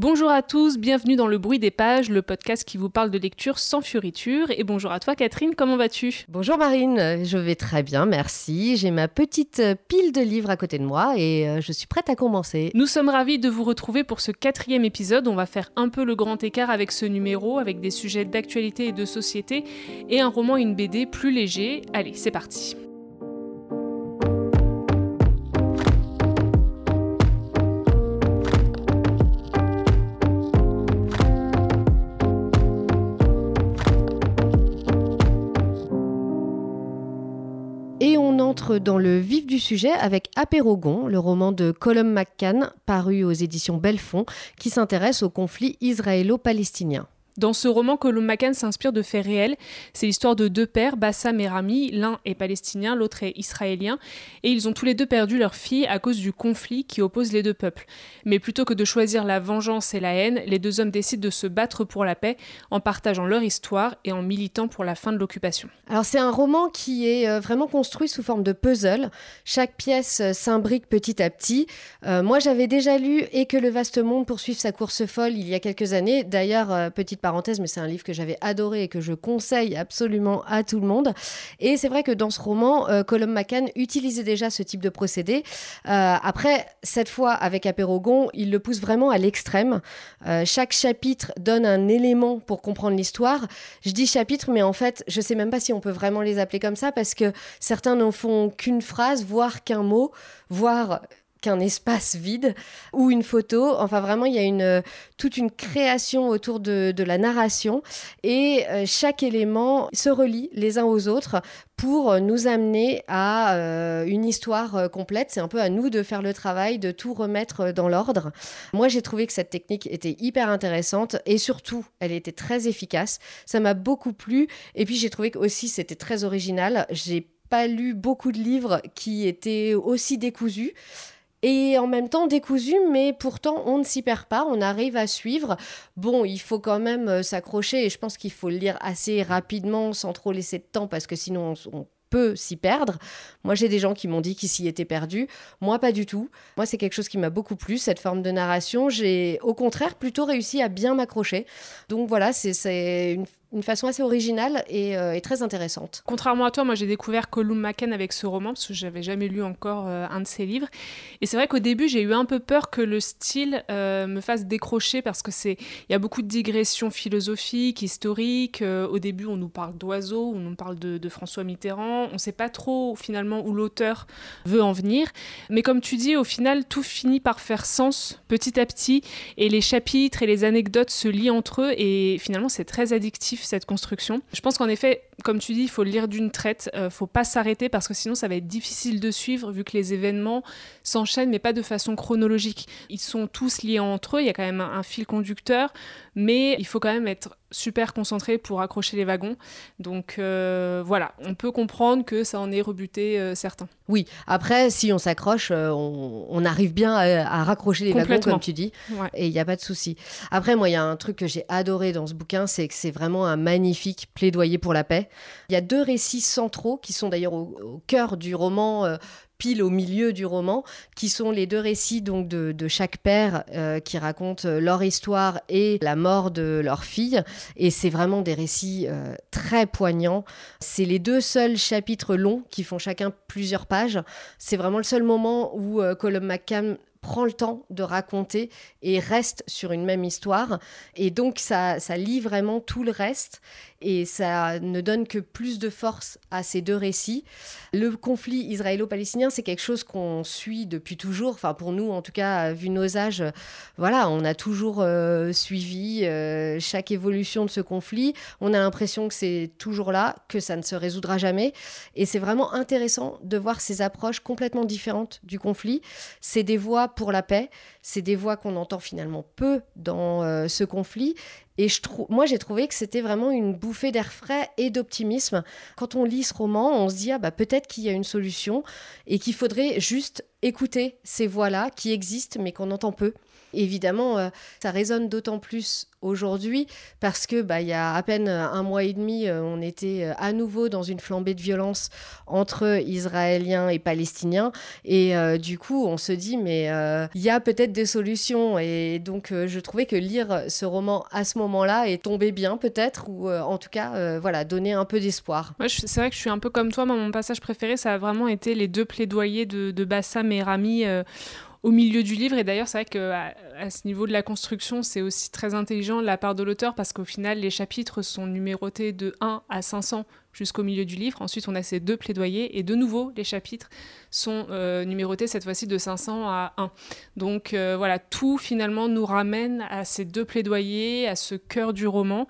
Bonjour à tous, bienvenue dans Le Bruit des Pages, le podcast qui vous parle de lecture sans fioriture. Et bonjour à toi Catherine, comment vas-tu? Bonjour Marine, je vais très bien, merci. J'ai ma petite pile de livres à côté de moi et euh, je suis prête à commencer. Nous sommes ravis de vous retrouver pour ce quatrième épisode. On va faire un peu le grand écart avec ce numéro, avec des sujets d'actualité et de société, et un roman et une BD plus léger. Allez, c'est parti. Dans le vif du sujet avec Apérogon, le roman de Colum McCann, paru aux éditions Belfond, qui s'intéresse au conflit israélo-palestinien. Dans ce roman, Colum McCann s'inspire de faits réels. C'est l'histoire de deux pères, Bassam et Rami. L'un est palestinien, l'autre est israélien. Et ils ont tous les deux perdu leur fille à cause du conflit qui oppose les deux peuples. Mais plutôt que de choisir la vengeance et la haine, les deux hommes décident de se battre pour la paix en partageant leur histoire et en militant pour la fin de l'occupation. Alors c'est un roman qui est euh, vraiment construit sous forme de puzzle. Chaque pièce euh, s'imbrique petit à petit. Euh, moi j'avais déjà lu Et que le vaste monde poursuive sa course folle il y a quelques années. D'ailleurs, petite mais c'est un livre que j'avais adoré et que je conseille absolument à tout le monde. Et c'est vrai que dans ce roman, euh, Colum McCann utilisait déjà ce type de procédé. Euh, après, cette fois, avec Apérogon, il le pousse vraiment à l'extrême. Euh, chaque chapitre donne un élément pour comprendre l'histoire. Je dis chapitre, mais en fait, je sais même pas si on peut vraiment les appeler comme ça parce que certains n'en font qu'une phrase, voire qu'un mot, voire qu'un espace vide ou une photo. Enfin, vraiment, il y a une, euh, toute une création autour de, la narration et euh, chaque élément se relie les uns aux autres pour nous amener à euh, une histoire complète. C'est un peu à nous de faire le travail, de tout remettre dans l'ordre. Moi, j'ai trouvé que cette technique était hyper intéressante et surtout, elle était très efficace. Ça m'a beaucoup plu et puis j'ai trouvé que aussi c'était très original. J'ai pas lu beaucoup de livres qui étaient aussi décousus et en même temps décousu, mais pourtant on ne s'y perd pas, on arrive à suivre. Bon, il faut quand même euh, s'accrocher et je pense qu'il faut le lire assez rapidement sans trop laisser de temps parce que sinon on, peut s'y perdre. Moi, j'ai des gens qui m'ont dit qu'ils s'y étaient perdus. Moi, pas du tout. Moi, c'est quelque chose qui m'a beaucoup plu, cette forme de narration. J'ai, au contraire, plutôt réussi à bien m'accrocher. Donc voilà, c'est une une façon assez originale euh, et, très intéressante. Contrairement à toi, moi j'ai découvert Colum McCann avec ce roman parce que j'avais jamais lu encore euh, un de ses livres. Et c'est vrai qu'au début j'ai eu un peu peur que le style euh, me fasse décrocher parce que c'est il y a beaucoup de digressions philosophiques, historiques. au début on nous parle d'oiseaux, on nous parle de François Mitterrand. On ne sait pas trop finalement où l'auteur veut en venir. Mais comme tu dis, au final tout finit par faire sens petit à petit et les chapitres et les anecdotes se lient entre eux et finalement c'est très addictif cette construction. Je pense qu'en effet, comme tu dis, il faut lire d'une traite, euh, faut pas s'arrêter parce que sinon ça va être difficile de suivre vu que les événements s'enchaînent mais pas de façon chronologique. Ils sont tous liés entre eux, il y a quand même un fil conducteur, mais il faut quand même être super concentré pour accrocher les wagons. Donc euh, voilà, on peut comprendre que ça en est rebuté euh, certains. Oui, après, si on s'accroche, euh, on, arrive bien à, raccrocher les wagons, comme tu dis, et il n'y a pas de souci. Après, moi, il y a un truc que j'ai adoré dans ce bouquin, c'est que c'est vraiment un magnifique plaidoyer pour la paix. Il y a deux récits centraux qui sont d'ailleurs au, cœur du roman pile au milieu du roman, qui sont les deux récits donc de, chaque père euh, qui racontent euh, leur histoire et la mort de leur fille. Et c'est vraiment des récits euh, très poignants. C'est les deux seuls chapitres longs qui font chacun plusieurs pages. C'est vraiment le seul moment où Colum McCann prend le temps de raconter et reste sur une même histoire. Et donc ça, ça lit vraiment tout le reste et ça ne donne que plus de force à ces deux récits. Le conflit israélo-palestinien, c'est quelque chose qu'on suit depuis toujours. Enfin, pour nous, en tout cas, vu nos âges, voilà, on a toujours euh, suivi euh, chaque évolution de ce conflit. On a l'impression que c'est toujours là, que ça ne se résoudra jamais. Et c'est vraiment intéressant de voir ces approches complètement différentes du conflit. C'est des voix pour la paix, c'est des voix qu'on entend finalement peu dans euh, ce conflit. Et je moi, j'ai trouvé que c'était vraiment une bouffée d'air frais et d'optimisme. Quand on lit ce roman, on se dit ah bah peut-être qu'il y a une solution et qu'il faudrait juste écouter ces voix-là qui existent mais qu'on entend peu. Évidemment, euh, ça résonne d'autant plus aujourd'hui parce que bah, il y a à peine un mois et demi, euh, on était euh, à nouveau dans une flambée de violence entre Israéliens et Palestiniens. Et du coup, on se dit, mais il y a peut-être des solutions. Et donc, je trouvais que lire ce roman à ce moment-là est tombé bien, peut-être, ou en tout cas, voilà, donner un peu d'espoir. c'est vrai que je suis un peu comme toi. mon passage préféré, ça a vraiment été les deux plaidoyers de, de Bassam et Rami au milieu du livre. Et d'ailleurs, c'est vrai qu'à à ce niveau de la construction, c'est aussi très intelligent de la part de l'auteur parce qu'au final, les chapitres sont numérotés de 1 à 500 jusqu'au milieu du livre. Ensuite, on a ces deux plaidoyers et de nouveau, les chapitres sont euh, numérotés cette fois-ci de 500 à 1. Donc euh, voilà, tout finalement nous ramène à ces deux plaidoyers, à ce cœur du roman.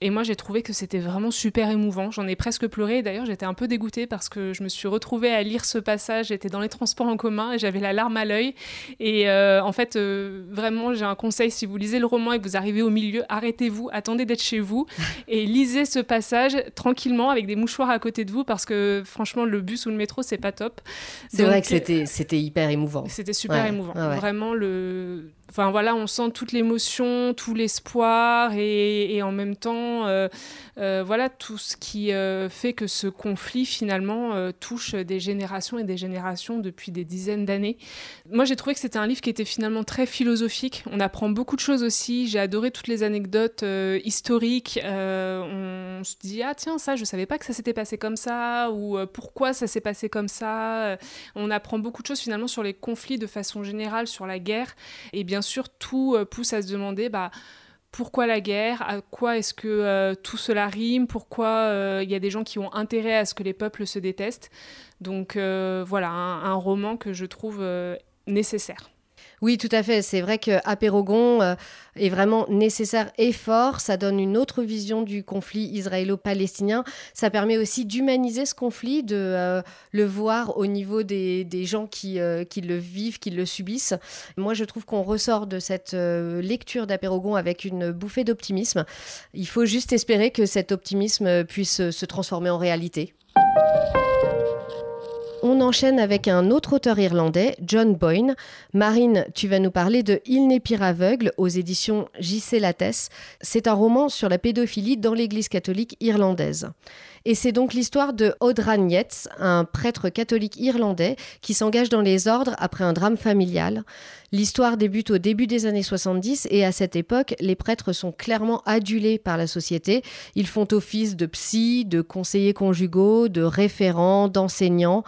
Et moi, j'ai trouvé que c'était vraiment super émouvant. J'en ai presque pleuré. D'ailleurs, j'étais un peu dégoûtée parce que je me suis retrouvée à lire ce passage. J'étais dans les transports en commun et j'avais la larme à l'œil. Et euh, en fait, vraiment, j'ai un conseil si vous lisez le roman et que vous arrivez au milieu, arrêtez-vous, attendez d'être chez vous et lisez ce passage tranquillement avec des mouchoirs à côté de vous parce que franchement, le bus ou le métro, c'est pas top. C'est vrai que c'était, c'était hyper émouvant. C'était super émouvant. Vraiment, le... enfin, voilà, on sent toute l'émotion, tout l'espoir et, et, en même temps, euh, euh, voilà, tout ce qui euh, fait que ce conflit finalement touche des générations et des générations depuis des dizaines d'années. Moi, j'ai trouvé que c'était un livre qui était finalement très philosophique. On apprend beaucoup de choses aussi. J'ai adoré toutes les anecdotes historiques. on se dit, ah tiens, ça, je savais pas que ça s'était passé comme ça ou pourquoi ça s'est passé comme ça. On apprend beaucoup de choses finalement sur les conflits de façon générale, sur la guerre. Et bien sûr, tout euh, pousse à se demander bah, pourquoi la guerre À quoi est-ce que euh, tout cela rime Pourquoi euh, il y a des gens qui ont intérêt à ce que les peuples se détestent Donc voilà, un, roman que je trouve nécessaire. Oui, tout à fait. C'est vrai que Apérogon euh, est vraiment nécessaire et fort. Ça donne une autre vision du conflit israélo-palestinien. Ça permet aussi d'humaniser ce conflit, de euh, le voir au niveau des, gens qui, euh, qui, le vivent, qui le subissent. Moi, je trouve qu'on ressort de cette lecture d'Apérogon avec une bouffée d'optimisme. Il faut juste espérer que cet optimisme puisse se transformer en réalité. On enchaîne avec un autre auteur irlandais, John Boyne. Marine, tu vas nous parler de Il n'est pire aveugle aux éditions J.C. Lattès. C'est un roman sur la pédophilie dans l'Église catholique irlandaise. Et c'est donc l'histoire de Audran Yates, un prêtre catholique irlandais qui s'engage dans les ordres après un drame familial. L'histoire débute au début des années 70 et à cette époque, les prêtres sont clairement adulés par la société. Ils font office de psy, de conseillers conjugaux, de référents, d'enseignants.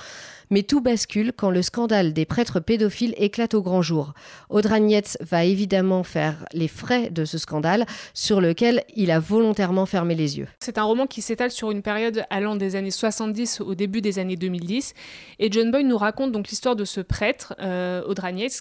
Mais tout bascule quand le scandale des prêtres pédophiles éclate au grand jour. Audran va évidemment faire les frais de ce scandale sur lequel il a volontairement fermé les yeux. C'est un roman qui s'étale sur une période allant des années 70 au début des années 2010. Et John Boy nous raconte donc l'histoire de ce prêtre, euh,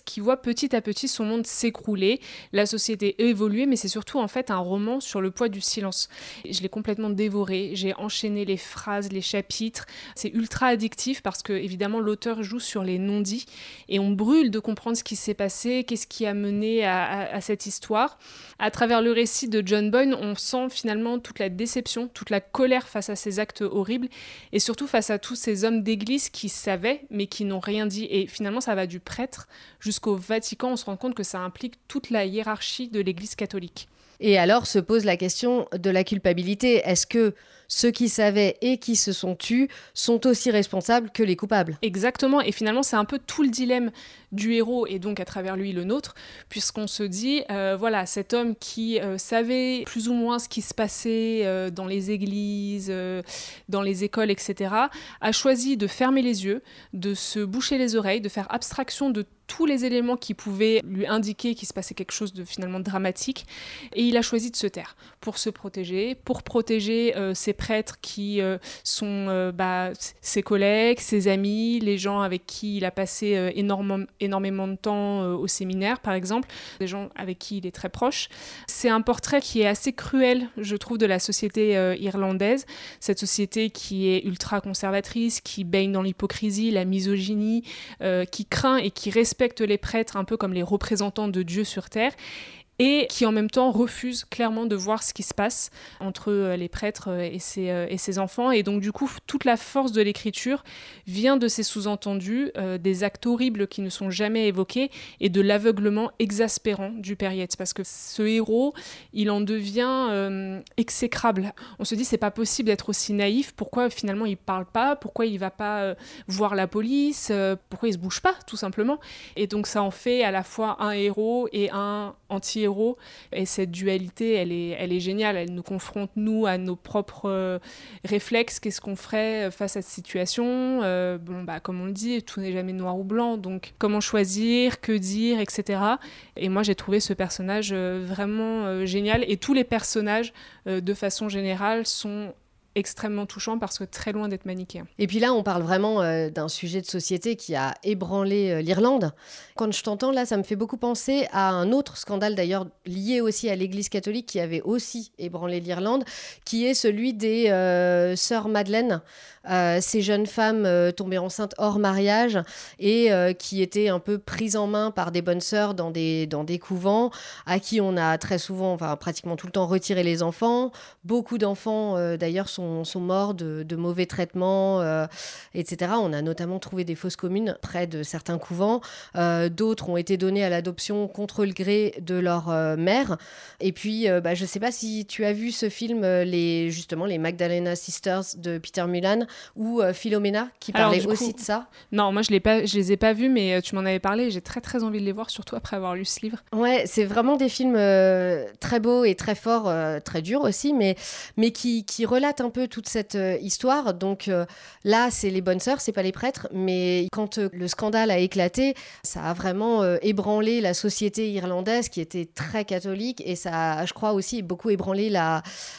qui voit petit à petit son monde s'écrouler, la société évoluer, mais c'est surtout en fait un roman sur le poids du silence. Je l'ai complètement dévoré, j'ai enchaîné les phrases, les chapitres. C'est ultra addictif parce que évidemment l'auteur joue sur les non-dits et on brûle de comprendre ce qui s'est passé, qu'est-ce qui a mené à, cette histoire. À travers le récit de John Boyne, on sent finalement toute la déception, toute la colère face à ces actes horribles et surtout face à tous ces hommes d'église qui savaient mais qui n'ont rien dit. Et finalement, ça va du prêtre jusqu'au Vatican. On se rend compte que ça implique toute la hiérarchie de l'église catholique. Et alors se pose la question de la culpabilité. Est-ce que ceux qui savaient et qui se sont tus sont aussi responsables que les coupables. Exactement, et finalement c'est un peu tout le dilemme du héros et donc à travers lui le nôtre, puisqu'on se dit, euh, voilà, cet homme qui euh, savait plus ou moins ce qui se passait euh, dans les églises, dans les écoles, etc., a choisi de fermer les yeux, de se boucher les oreilles, de faire abstraction de tous les éléments qui pouvaient lui indiquer qu'il se passait quelque chose de finalement dramatique, et il a choisi de se taire pour se protéger, pour protéger ses prêtres qui sont bah, ses collègues, ses amis, les gens avec qui il a passé énormément énormément de temps euh, au séminaire, par exemple, des gens avec qui il est très proche. C'est un portrait qui est assez cruel, je trouve, de la société euh, irlandaise, cette société qui est ultra conservatrice, qui baigne dans l'hypocrisie, la misogynie, euh, qui craint et qui respecte les prêtres un peu comme les représentants de Dieu sur terre et qui en même temps refuse clairement de voir ce qui se passe entre euh, les prêtres euh, et ses, euh, et ses enfants. Et donc du coup, toute la force de l'écriture vient de ces sous-entendus, des actes horribles qui ne sont jamais évoqués et de l'aveuglement exaspérant du père Yates. Parce que ce héros, il en devient exécrable. On se dit, c'est pas possible d'être aussi naïf. Pourquoi finalement il parle pas? Pourquoi il va pas voir la police? Pourquoi il se bouge pas, tout simplement? Et donc ça en fait à la fois un héros et un anti et cette dualité, elle est, elle est géniale. Elle nous confronte, nous, à nos propres euh, réflexes. Qu'est-ce qu'on ferait euh, face à cette situation euh, Bon, bah, comme on le dit, tout n'est jamais noir ou blanc. Donc, comment choisir Que dire Etc. Et moi, j'ai trouvé ce personnage vraiment génial. Et tous les personnages, de façon générale, sont extrêmement touchant parce que très loin d'être manichéen. Et puis là, on parle vraiment euh, d'un sujet de société qui a ébranlé euh, l'Irlande. Quand je t'entends là, ça me fait beaucoup penser à un autre scandale d'ailleurs lié aussi à l'Église catholique qui avait aussi ébranlé l'Irlande, qui est celui des euh, sœurs Madeleine. ces jeunes femmes tombées enceintes hors mariage et qui étaient un peu prises en main par des bonnes sœurs dans des, dans des couvents, à qui on a très souvent, enfin pratiquement tout le temps retiré les enfants. Beaucoup d'enfants d'ailleurs sont sont, morts de, mauvais traitements, euh, etc. On a notamment trouvé des fosses communes près de certains couvents. Euh, d'autres ont été donnés à l'adoption contre le gré de leur euh, mère. Et puis, bah, je ne sais pas si tu as vu ce film, les, justement, les Magdalena Sisters de Peter Mulan ou Philomena, qui parlait aussi de ça. Non, moi, je ne les ai pas vus, mais tu m'en avais parlé. J'ai très, très envie de les voir, surtout après avoir lu ce livre. Ouais, c'est vraiment des films très beaux et très forts, très durs aussi, mais, mais qui, qui relatent un peu toute cette euh, histoire. Donc euh, là, c'est les bonnes sœurs, c'est pas les prêtres. Mais quand euh, le scandale a éclaté, ça a vraiment ébranlé la société irlandaise qui était très catholique et ça a, je crois aussi, beaucoup ébranlé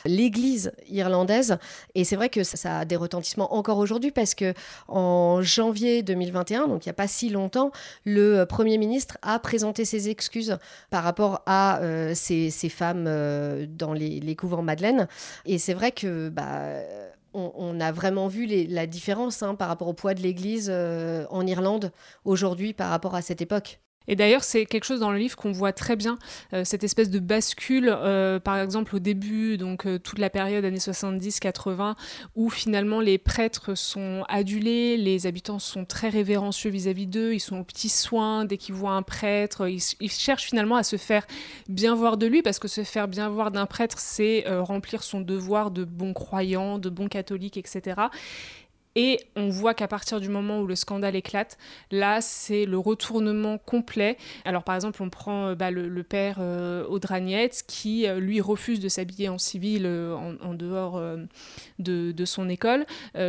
l'Église irlandaise. Et c'est vrai que ça, a des retentissements encore aujourd'hui parce que en janvier 2021, donc il n'y a pas si longtemps, le Premier ministre a présenté ses excuses par rapport à ces, femmes dans les, les couvents Madeleine. Et c'est vrai que bah, euh, on, a vraiment vu la différence hein, par rapport au poids de l'Église euh, en Irlande aujourd'hui par rapport à cette époque. Et d'ailleurs, c'est quelque chose dans le livre qu'on voit très bien, euh, cette espèce de bascule, euh, par exemple au début, donc euh, toute la période années 70-80, où finalement les prêtres sont adulés, les habitants sont très révérencieux vis-à-vis d'eux, ils sont aux petits soins dès qu'ils voient un prêtre, ils, ils, cherchent finalement à se faire bien voir de lui, parce que se faire bien voir d'un prêtre, c'est remplir son devoir de bon croyant, de bon catholique, etc. Et on voit qu'à partir du moment où le scandale éclate, là, c'est le retournement complet. Alors, par exemple, on prend euh, bah, le, père euh, qui, euh, lui, refuse de s'habiller en civil en, dehors de, son école,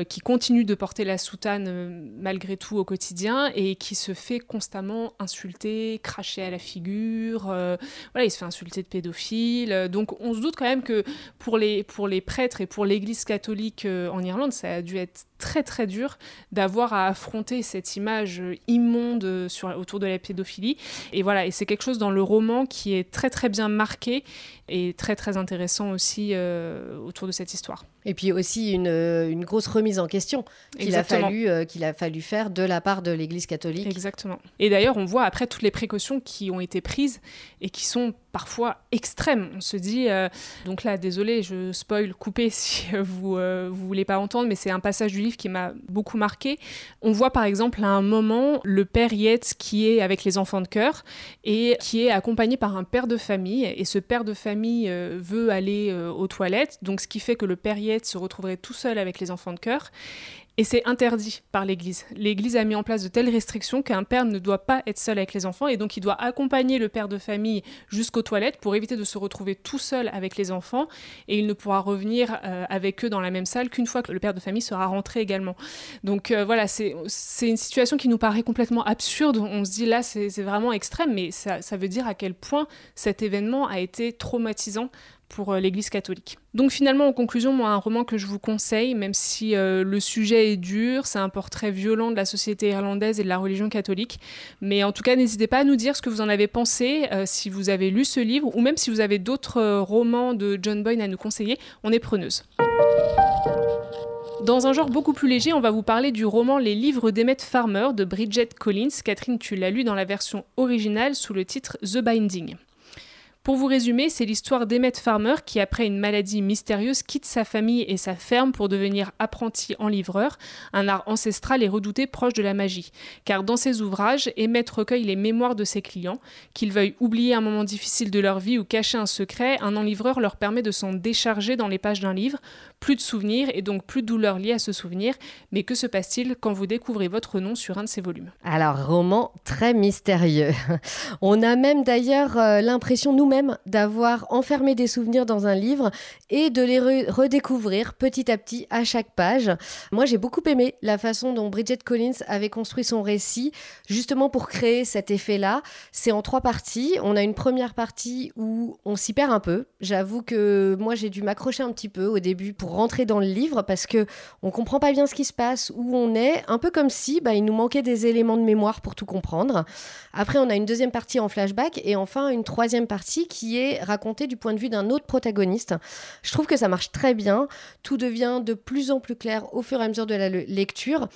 qui continue de porter la soutane malgré tout au quotidien et qui se fait constamment insulter, cracher à la figure. voilà, il se fait insulter de pédophile. Donc, on se doute quand même que pour les, pour les prêtres et pour l'Église catholique en Irlande, ça a dû être très très dur d'avoir à affronter cette image immonde sur, autour de la pédophilie. Et voilà, et c'est quelque chose dans le roman qui est très très bien marqué et très très intéressant aussi euh, autour de cette histoire. Et puis aussi une, une grosse remise en question qu'il a, fallu, euh, qu'il a fallu faire de la part de l'Église catholique. Exactement. Et d'ailleurs, on voit après toutes les précautions qui ont été prises et qui sont parfois extrêmes. On se dit, euh, donc là, désolé, je spoil, coupez si vous ne voulez pas entendre, mais c'est un passage du livre qui m'a beaucoup marqué. On voit par exemple à un moment le père Yates qui est avec les enfants de cœur et qui est accompagné par un père de famille. Et ce père de famille euh, veut aller euh, aux toilettes, donc ce qui fait que le père Yates se retrouverait tout seul avec les enfants de cœur. Et c'est interdit par l'Église. L'Église a mis en place de telles restrictions qu'un père ne doit pas être seul avec les enfants et donc il doit accompagner le père de famille jusqu'aux toilettes pour éviter de se retrouver tout seul avec les enfants et il ne pourra revenir euh, avec eux dans la même salle qu'une fois que le père de famille sera rentré également. Donc euh, voilà, c'est une situation qui nous paraît complètement absurde. On se dit là, c'est vraiment extrême, mais ça, ça veut dire à quel point cet événement a été traumatisant pour euh, l'Église catholique. Donc finalement, en conclusion, moi, un roman que je vous conseille, même si euh, le sujet est dur, c'est un portrait violent de la société irlandaise et de la religion catholique. Mais en tout cas, n'hésitez pas à nous dire ce que vous en avez pensé, euh, si vous avez lu ce livre, ou même si vous avez d'autres romans de John Boyne à nous conseiller, on est preneuse. Dans un genre beaucoup plus léger, on va vous parler du roman Les livres d'Emmett Farmer de Bridget Collins. Catherine, tu l'as lu dans la version originale sous le titre The Binding. Pour vous résumer, c'est l'histoire d'Emmett Farmer qui, après une maladie mystérieuse, quitte sa famille et sa ferme pour devenir apprenti en livreur, un art ancestral et redouté proche de la magie. Car dans ses ouvrages, Emmett recueille les mémoires de ses clients. Qu'ils veuillent oublier un moment difficile de leur vie ou cacher un secret, un enlivreur leur permet de s'en décharger dans les pages d'un livre. Plus de souvenirs et donc plus de douleurs liées à ce souvenir. Mais que se passe-t-il quand vous découvrez votre nom sur un de ces volumes? Alors, roman très mystérieux. On a même d'ailleurs euh, l'impression nous-mêmes d'avoir enfermé des souvenirs dans un livre et de les redécouvrir petit à petit à chaque page. Moi, j'ai beaucoup aimé la façon dont Bridget Collins avait construit son récit, justement pour créer cet effet-là. C'est en trois parties. On a une première partie où on s'y perd un peu. J'avoue que moi, j'ai dû m'accrocher un petit peu au début pour rentrer dans le livre parce que on comprend pas bien ce qui se passe, où on est, un peu comme si bah, il nous manquait des éléments de mémoire pour tout comprendre. Après, on a une deuxième partie en flashback et enfin une troisième partie qui est raconté du point de vue d'un autre protagoniste. Je trouve que ça marche très bien. Tout devient de plus en plus clair au fur et à mesure de la lecture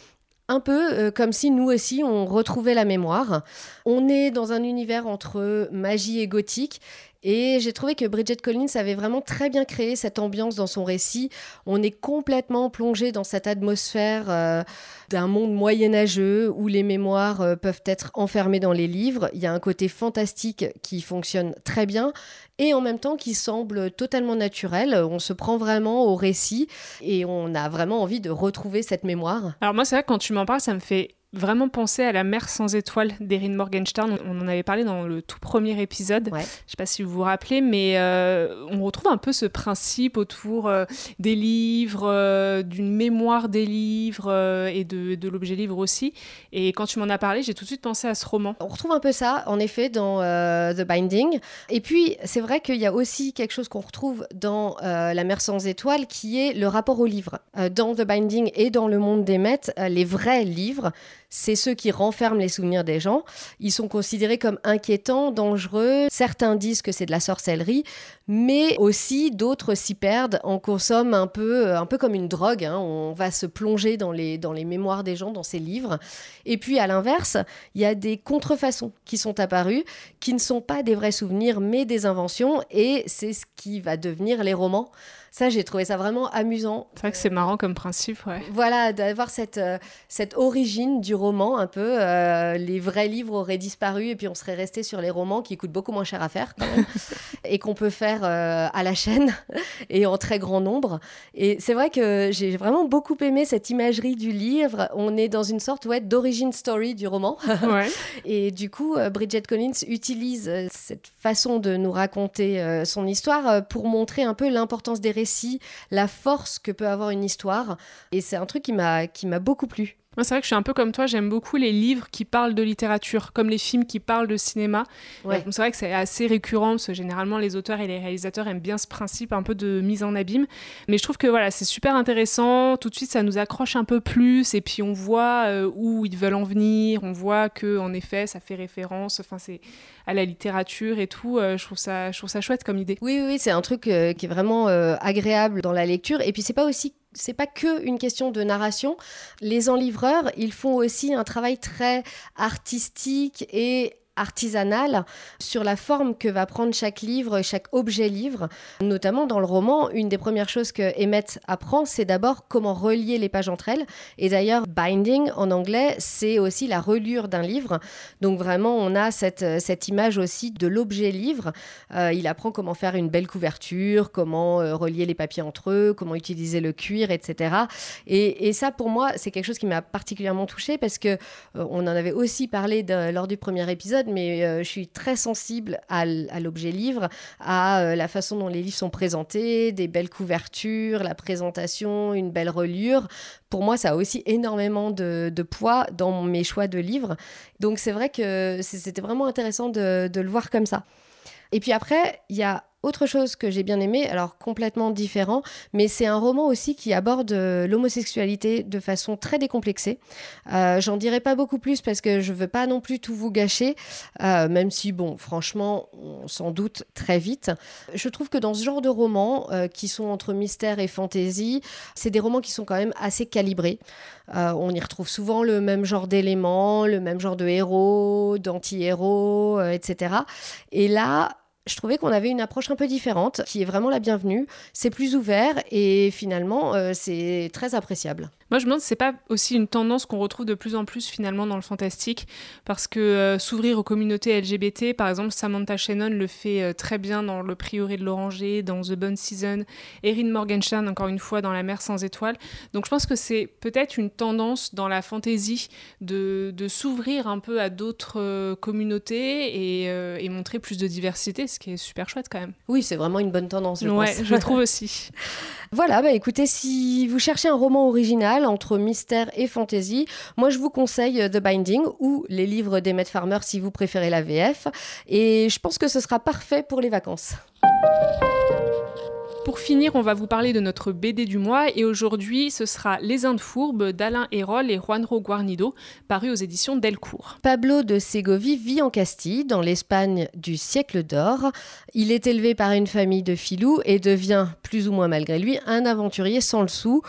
un peu euh, comme si nous aussi on retrouvait la mémoire. On est dans un univers entre magie et gothique et j'ai trouvé que Bridget Collins avait vraiment très bien créé cette ambiance dans son récit. On est complètement plongé dans cette atmosphère euh, d'un monde moyenâgeux où les mémoires euh, peuvent être enfermées dans les livres. Il y a un côté fantastique qui fonctionne très bien et en même temps qui semble totalement naturel. On se prend vraiment au récit et on a vraiment envie de retrouver cette mémoire. Alors moi c'est vrai quand tu m'en parles ça me fait vraiment penser à La mer sans étoiles d'Erin Morgenstern. On en avait parlé dans le tout premier épisode. Je ne sais pas si vous vous rappelez, mais euh, on retrouve un peu ce principe autour euh, des livres, euh, d'une mémoire des livres et de, de l'objet livre aussi. Et quand tu m'en as parlé, j'ai tout de suite pensé à ce roman. On retrouve un peu ça, en effet, dans The Binding. Et puis, c'est vrai qu'il y a aussi quelque chose qu'on retrouve dans La mer sans étoiles, qui est le rapport au livre. dans The Binding et dans Le monde des maîtres, les vrais livres, c'est ceux qui renferment les souvenirs des gens. Ils sont considérés comme inquiétants, dangereux. Certains disent que c'est de la sorcellerie, mais aussi d'autres s'y perdent, en consomment un peu, un peu comme une drogue. Hein. On va se plonger dans les, dans les mémoires des gens, dans ces livres. Et puis à l'inverse, il y a des contrefaçons qui sont apparues, qui ne sont pas des vrais souvenirs, mais des inventions, et c'est ce qui va devenir les romans. Ça, j'ai trouvé ça vraiment amusant. C'est vrai que c'est marrant comme principe, ouais. Voilà, d'avoir cette, euh, cette origine du roman un peu. Euh, les vrais livres auraient disparu et puis on serait resté sur les romans qui coûtent beaucoup moins cher à faire quand même, et qu'on peut faire euh, à la chaîne et en très grand nombre. Et c'est vrai que j'ai vraiment beaucoup aimé cette imagerie du livre. On est dans une sorte ouais, d'origine story du roman. Ouais. et du coup, Bridget Collins utilise cette façon de nous raconter son histoire pour montrer un peu l'importance des la force que peut avoir une histoire. Et c'est un truc qui m'a beaucoup plu c'est vrai que je suis un peu comme toi, j'aime beaucoup les livres qui parlent de littérature, comme les films qui parlent de cinéma. c'est vrai que c'est assez récurrent, parce que généralement les auteurs et les réalisateurs aiment bien ce principe un peu de mise en abîme. Mais je trouve que voilà, c'est super intéressant, tout de suite ça nous accroche un peu plus, et puis on voit euh, où ils veulent en venir, on voit que en effet ça fait référence, enfin c'est à la littérature et tout. Euh, je, trouve ça, je trouve ça chouette comme idée. Oui, oui, c'est un truc euh, qui est vraiment agréable dans la lecture, et puis c'est pas aussi c'est pas que une question de narration. Les enlivreurs, ils font aussi un travail très artistique et artisanale sur la forme que va prendre chaque livre, chaque objet livre. Notamment dans le roman, une des premières choses que Emmett apprend, c'est d'abord comment relier les pages entre elles. Et d'ailleurs, binding en anglais, c'est aussi la reliure d'un livre. Donc vraiment, on a cette, cette image aussi de l'objet livre. Euh, il apprend comment faire une belle couverture, comment euh, relier les papiers entre eux, comment utiliser le cuir, etc. Et, ça, pour moi, c'est quelque chose qui m'a particulièrement touchée parce que euh, on en avait aussi parlé lors du premier épisode, mais euh, je suis très sensible à, l'objet livre, à euh, la façon dont les livres sont présentés, des belles couvertures, la présentation, une belle reliure. Pour moi, ça a aussi énormément de, poids dans mes choix de livres. Donc c'est vrai que c'était vraiment intéressant de, de le voir comme ça. Et puis après, il y a autre chose que j'ai bien aimé, alors complètement différent, mais c'est un roman aussi qui aborde euh, l'homosexualité de façon très décomplexée. Euh, j'en dirai pas beaucoup plus parce que je veux pas non plus tout vous gâcher, euh, même si, bon, franchement, on s'en doute très vite. Je trouve que dans ce genre de romans, qui sont entre mystère et fantaisie, c'est des romans qui sont quand même assez calibrés. on y retrouve souvent le même genre d'éléments, le même genre de héros, d'anti-héros, etc. Et là, je trouvais qu'on avait une approche un peu différente, qui est vraiment la bienvenue. C'est plus ouvert et finalement, euh, c'est très appréciable. Moi, je me demande si c'est pas aussi une tendance qu'on retrouve de plus en plus finalement dans le fantastique, parce que euh, s'ouvrir aux communautés LGBT, par exemple, Samantha Shannon le fait euh, très bien dans Le Prieuré de l'Oranger, dans The Bonne Season, Erin Morgenstern, encore une fois, dans La Mer sans étoiles. Donc je pense que c'est peut-être une tendance dans la fantasy de, s'ouvrir un peu à d'autres communautés et, montrer plus de diversité, qui est super chouette quand même. Oui, c'est vraiment une bonne tendance, je ouais, je trouve aussi. voilà, bah écoutez, si vous cherchez un roman original, entre mystère et fantasy. Moi, je vous conseille euh, The Binding ou les livres d'Emmet Farmer si vous préférez la VF. Et je pense que ce sera parfait pour les vacances. Pour finir, on va vous parler de notre BD du mois et aujourd'hui ce sera Les Indes fourbes d'Alain Hérol et Juanro Guarnido, paru aux éditions Delcourt. Pablo de Ségovie vit en Castille, dans l'Espagne du siècle d'or. Il est élevé par une famille de filous et devient, plus ou moins malgré lui, un aventurier sans le sou.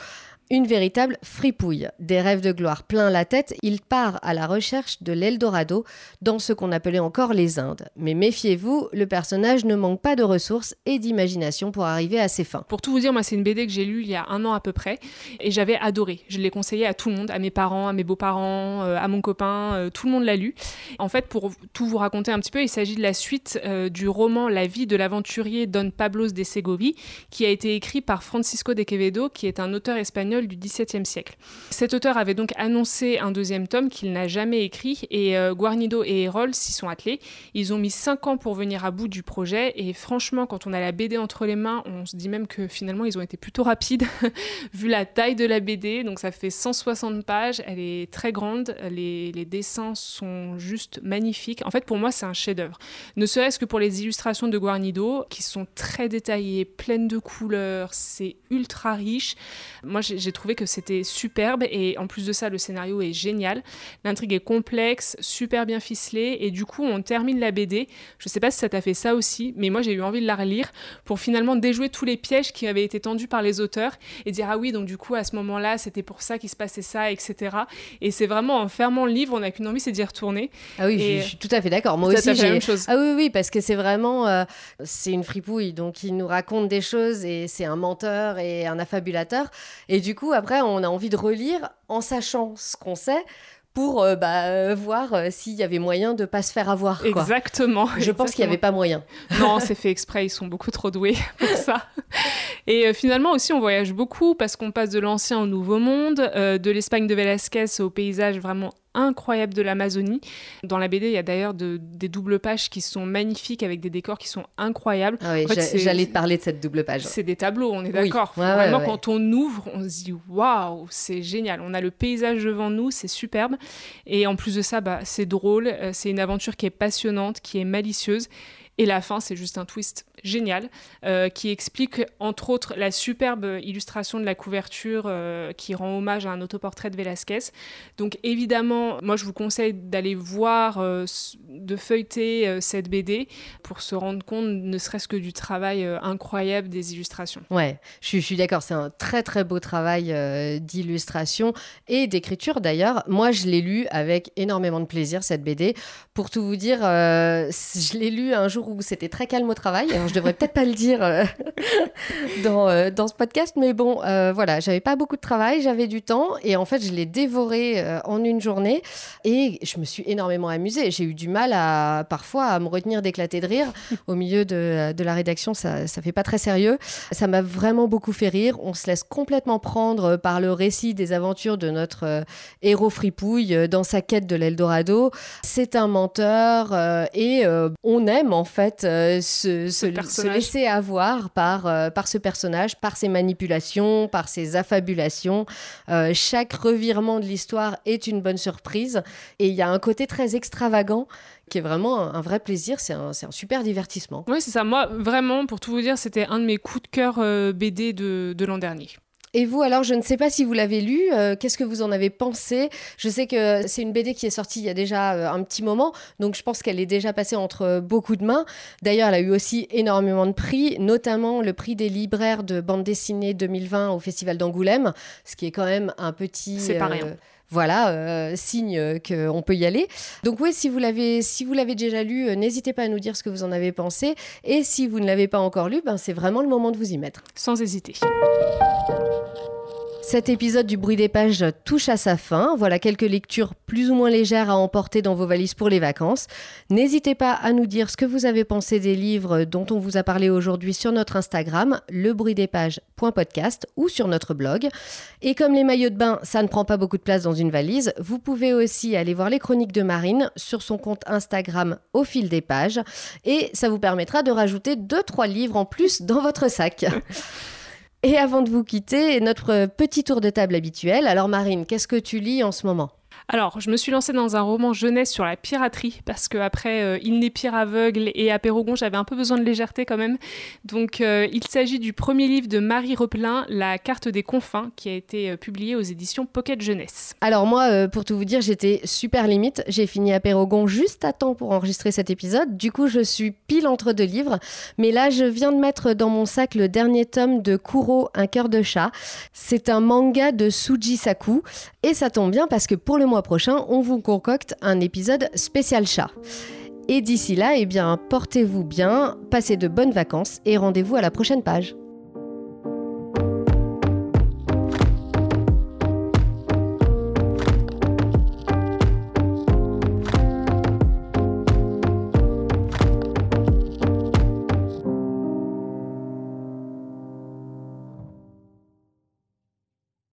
Une véritable fripouille. Des rêves de gloire plein la tête, il part à la recherche de l'Eldorado dans ce qu'on appelait encore les Indes. Mais méfiez-vous, le personnage ne manque pas de ressources et d'imagination pour arriver à ses fins. Pour tout vous dire, moi c'est une BD que j'ai lue il y a un an à peu près et j'avais adoré. Je l'ai conseillé à tout le monde, à mes parents, à mes beaux-parents, euh, à mon copain, euh, tout le monde l'a lu. En fait, pour tout vous raconter un petit peu, il s'agit de la suite euh, du roman La vie de l'aventurier Don Pablos de Segovie qui a été écrit par Francisco de Quevedo qui est un auteur espagnol du XVIIe siècle. Cet auteur avait donc annoncé un deuxième tome qu'il n'a jamais écrit et euh, Guarnido et Erol s'y sont attelés. Ils ont mis cinq ans pour venir à bout du projet et franchement, quand on a la BD entre les mains, on se dit même que finalement ils ont été plutôt rapides vu la taille de la BD. Donc ça fait 160 pages, elle est très grande, les, les dessins sont juste magnifiques. En fait, pour moi, c'est un chef-d'œuvre. Ne serait-ce que pour les illustrations de Guarnido qui sont très détaillées, pleines de couleurs, c'est ultra riche. Moi, j'ai j'ai trouvé que c'était superbe et en plus de ça, le scénario est génial. L'intrigue est complexe, super bien ficelée et du coup, on termine la BD. Je sais pas si ça t'a fait ça aussi, mais moi j'ai eu envie de la relire pour finalement déjouer tous les pièges qui avaient été tendus par les auteurs et dire ah oui, donc du coup, à ce moment-là, c'était pour ça qu'il se passait ça, etc. Et c'est vraiment en fermant le livre, on n'a qu'une envie, c'est d'y retourner. Ah oui, je, suis tout à fait d'accord. Moi aussi, j'ai la même chose. Ah oui, oui, parce que c'est vraiment, euh, c'est une fripouille, donc il nous raconte des choses et c'est un menteur et un affabulateur. Et du coup, après, on a envie de relire en sachant ce qu'on sait pour euh, bah, euh, voir euh, s'il y avait moyen de pas se faire avoir. Exactement. Je pense qu'il n'y avait pas moyen. Non, c'est fait exprès, ils sont beaucoup trop doués pour ça. Et finalement aussi, on voyage beaucoup parce qu'on passe de l'ancien au nouveau monde, de l'Espagne de Velázquez au paysage vraiment incroyable de l'Amazonie. Dans la BD, il y a d'ailleurs de, des doubles pages qui sont magnifiques avec des décors qui sont incroyables. Ah oui, j'allais te parler de cette double page. C'est des tableaux, on est d'accord. Vraiment, quand on ouvre, on se dit waouh, c'est génial. On a le paysage devant nous, c'est superbe. Et en plus de ça, bah, c'est drôle. Euh, c'est une aventure qui est passionnante, qui est malicieuse. Et la fin, c'est juste un twist génial euh, qui explique entre autres la superbe illustration de la couverture euh, qui rend hommage à un autoportrait de Velázquez. Donc évidemment, moi je vous conseille d'aller voir, euh, de feuilleter cette BD pour se rendre compte ne serait-ce que du travail incroyable des illustrations. Ouais, je suis, d'accord, c'est un très très beau travail d'illustration et d'écriture d'ailleurs. Moi je l'ai lu avec énormément de plaisir cette BD. Pour tout vous dire, je l'ai lu un jour où c'était très calme au travail je devrais peut-être pas le dire euh, dans, euh, dans ce podcast, mais bon, euh, voilà, j'avais pas beaucoup de travail, j'avais du temps, et en fait, je l'ai dévoré en une journée, et je me suis énormément amusée. J'ai eu du mal à parfois à me retenir d'éclater de rire au milieu de, de la rédaction, ça, ça fait pas très sérieux. Ça m'a vraiment beaucoup fait rire. On se laisse complètement prendre par le récit des aventures de notre héros fripouille dans sa quête de l'Eldorado. C'est un menteur et on aime en fait ce se laisser avoir par, euh, par ce personnage, par ses manipulations, par ses affabulations. Euh, chaque revirement de l'histoire est une bonne surprise et il y a un côté très extravagant qui est vraiment un, vrai plaisir. C'est un, un, super divertissement. Oui, c'est ça. Moi, vraiment, pour tout vous dire, c'était un de mes coups de cœur euh, BD de, de l'an dernier. Et vous, alors, je ne sais pas si vous l'avez lu, euh, qu'est-ce que vous en avez pensé? Je sais que c'est une BD qui est sortie il y a déjà euh, un petit moment, donc je pense qu'elle est déjà passée entre beaucoup de mains. D'ailleurs, elle a eu aussi énormément de prix, notamment le prix des libraires de bande dessinée 2020 au Festival d'Angoulême, ce qui est quand même un petit... C'est pas rien voilà, signe qu'on peut y aller. Donc oui, si vous l'avez si vous l'avez déjà lu, n'hésitez pas à nous dire ce que vous en avez pensé. Et si vous ne l'avez pas encore lu, ben, c'est vraiment le moment de vous y mettre. Sans hésiter. Cet épisode du bruit des pages touche à sa fin. Voilà quelques lectures plus ou moins légères à emporter dans vos valises pour les vacances. N'hésitez pas à nous dire ce que vous avez pensé des livres dont on vous a parlé aujourd'hui sur notre Instagram, lebruitdespages.podcast ou sur notre blog. Et comme les maillots de bain, ça ne prend pas beaucoup de place dans une valise, vous pouvez aussi aller voir les chroniques de Marine sur son compte Instagram au fil des pages. Et ça vous permettra de rajouter 2-3 livres en plus dans votre sac. Et avant de vous quitter, notre petit tour de table habituel. Alors Marine, qu'est-ce que tu lis en ce moment? Alors, je me suis lancée dans un roman jeunesse sur la piraterie parce que après euh, Il n'est pire aveugle et Apérogon, j'avais un peu besoin de légèreté quand même. Donc, euh, il s'agit du premier livre de Marie Repelin, La carte des confins, qui a été euh, publié aux éditions Pocket Jeunesse. Alors moi, pour tout vous dire, j'étais super limite. J'ai fini Apérogon juste à temps pour enregistrer cet épisode. Du coup, je suis pile entre deux livres. Mais là, je viens de mettre dans mon sac le dernier tome de Kuro, Un cœur de chat. C'est un manga de Suji Saku. Et ça tombe bien parce que pour le prochain, on vous concocte un épisode spécial chat. Et d'ici là, eh bien, portez-vous bien, passez de bonnes vacances et rendez-vous à la prochaine page.